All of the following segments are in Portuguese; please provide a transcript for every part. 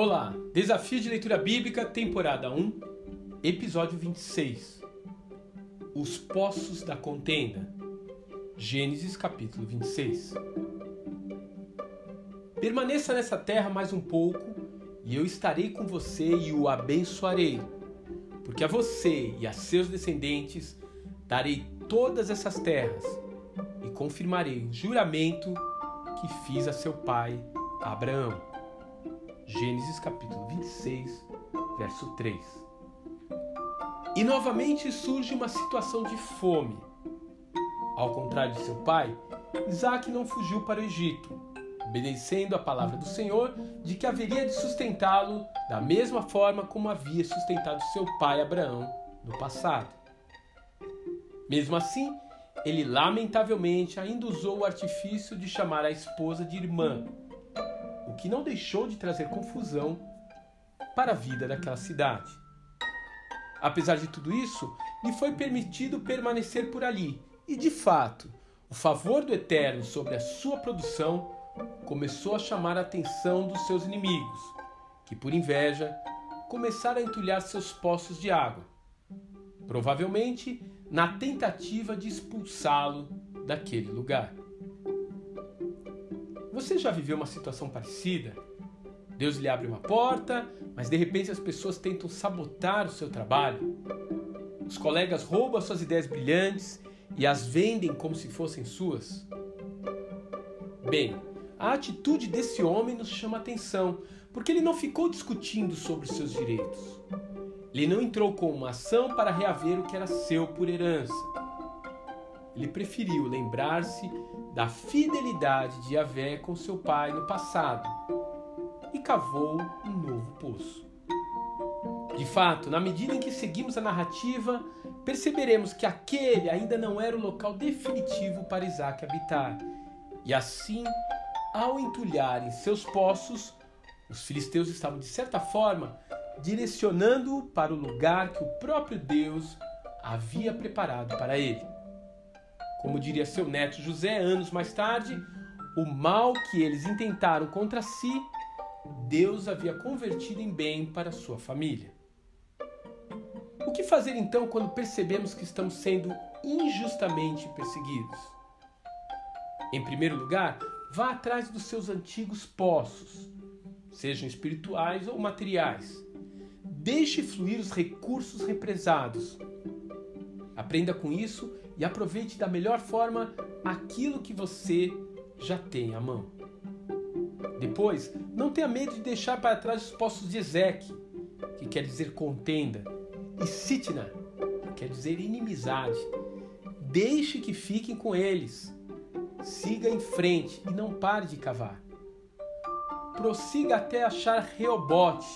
Olá, Desafio de Leitura Bíblica, temporada 1, episódio 26. Os Poços da Contenda. Gênesis capítulo 26. Permaneça nessa terra mais um pouco, e eu estarei com você e o abençoarei, porque a você e a seus descendentes darei todas essas terras e confirmarei o juramento que fiz a seu pai Abraão. Gênesis capítulo 26, verso 3. E novamente surge uma situação de fome. Ao contrário de seu pai, Isaac não fugiu para o Egito, obedecendo a palavra do Senhor de que haveria de sustentá-lo da mesma forma como havia sustentado seu pai Abraão no passado. Mesmo assim, ele lamentavelmente ainda usou o artifício de chamar a esposa de irmã, que não deixou de trazer confusão para a vida daquela cidade. Apesar de tudo isso, lhe foi permitido permanecer por ali, e de fato, o favor do Eterno sobre a sua produção começou a chamar a atenção dos seus inimigos, que por inveja começaram a entulhar seus poços de água, provavelmente na tentativa de expulsá-lo daquele lugar. Você já viveu uma situação parecida? Deus lhe abre uma porta, mas de repente as pessoas tentam sabotar o seu trabalho. Os colegas roubam suas ideias brilhantes e as vendem como se fossem suas. Bem, a atitude desse homem nos chama atenção, porque ele não ficou discutindo sobre seus direitos. Ele não entrou com uma ação para reaver o que era seu por herança ele preferiu lembrar-se da fidelidade de Yahvé com seu pai no passado e cavou um novo poço. De fato, na medida em que seguimos a narrativa, perceberemos que aquele ainda não era o local definitivo para Isaac habitar. E assim, ao entulharem seus poços, os filisteus estavam, de certa forma, direcionando-o para o lugar que o próprio Deus havia preparado para ele. Como diria seu neto José anos mais tarde, o mal que eles intentaram contra si, Deus havia convertido em bem para sua família. O que fazer então quando percebemos que estamos sendo injustamente perseguidos? Em primeiro lugar, vá atrás dos seus antigos poços, sejam espirituais ou materiais. Deixe fluir os recursos represados. Aprenda com isso e aproveite da melhor forma aquilo que você já tem à mão. Depois, não tenha medo de deixar para trás os poços de Ezeque, que quer dizer contenda, e Sitna, que quer dizer inimizade. Deixe que fiquem com eles. Siga em frente e não pare de cavar. Prossiga até achar Reobote,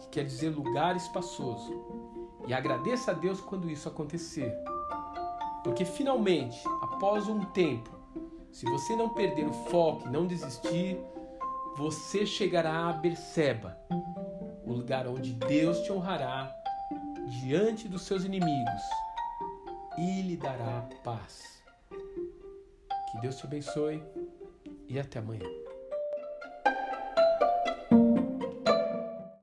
que quer dizer lugar espaçoso, e agradeça a Deus quando isso acontecer. Porque finalmente, após um tempo, se você não perder o foco e não desistir, você chegará a Berseba, o lugar onde Deus te honrará diante dos seus inimigos e lhe dará paz. Que Deus te abençoe e até amanhã.